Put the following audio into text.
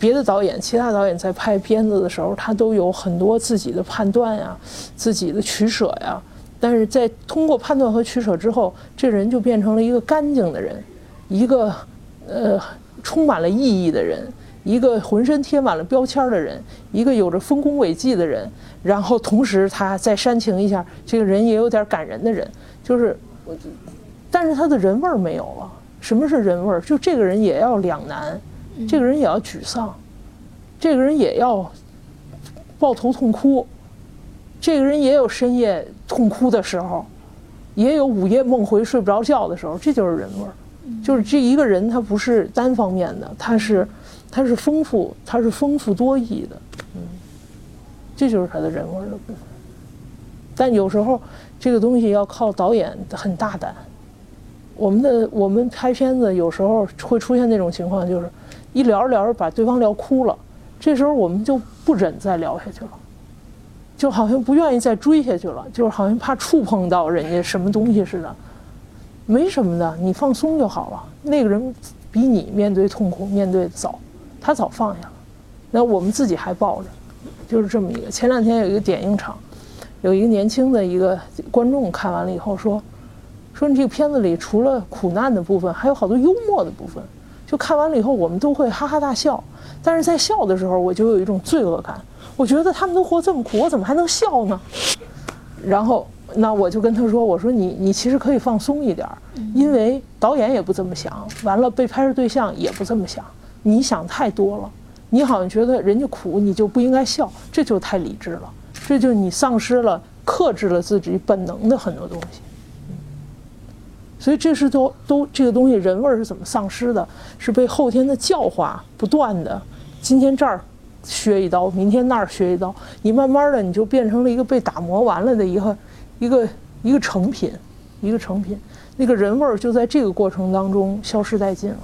别的导演、其他导演在拍片子的时候，他都有很多自己的判断呀、自己的取舍呀。但是在通过判断和取舍之后，这人就变成了一个干净的人，一个呃充满了意义的人，一个浑身贴满了标签的人，一个有着丰功伟绩的人。然后同时他再煽情一下，这个人也有点感人的人，就是，但是他的人味儿没有了。什么是人味儿？就这个人也要两难，这个人也要沮丧，这个人也要抱头痛哭，这个人也有深夜痛哭的时候，也有午夜梦回睡不着觉的时候，这就是人味儿。就是这一个人他不是单方面的，他是他是丰富，他是丰富多义的，嗯，这就是他的人味儿的部分。但有时候这个东西要靠导演很大胆。我们的我们拍片子有时候会出现那种情况，就是一聊着聊着把对方聊哭了，这时候我们就不忍再聊下去了，就好像不愿意再追下去了，就是好像怕触碰到人家什么东西似的。没什么的，你放松就好了。那个人比你面对痛苦面对早，他早放下了，那我们自己还抱着，就是这么一个。前两天有一个点映场，有一个年轻的一个观众看完了以后说。说你这个片子里除了苦难的部分，还有好多幽默的部分。就看完了以后，我们都会哈哈大笑。但是在笑的时候，我就有一种罪恶感。我觉得他们都活这么苦，我怎么还能笑呢？然后，那我就跟他说：“我说你，你其实可以放松一点，因为导演也不这么想，完了被拍摄对象也不这么想。你想太多了，你好像觉得人家苦，你就不应该笑，这就太理智了。这就你丧失了、克制了自己本能的很多东西。”所以这是都都这个东西人味儿是怎么丧失的？是被后天的教化不断的，今天这儿削一刀，明天那儿削一刀，你慢慢的你就变成了一个被打磨完了的一个一个一个成品，一个成品，那个人味儿就在这个过程当中消失殆尽了。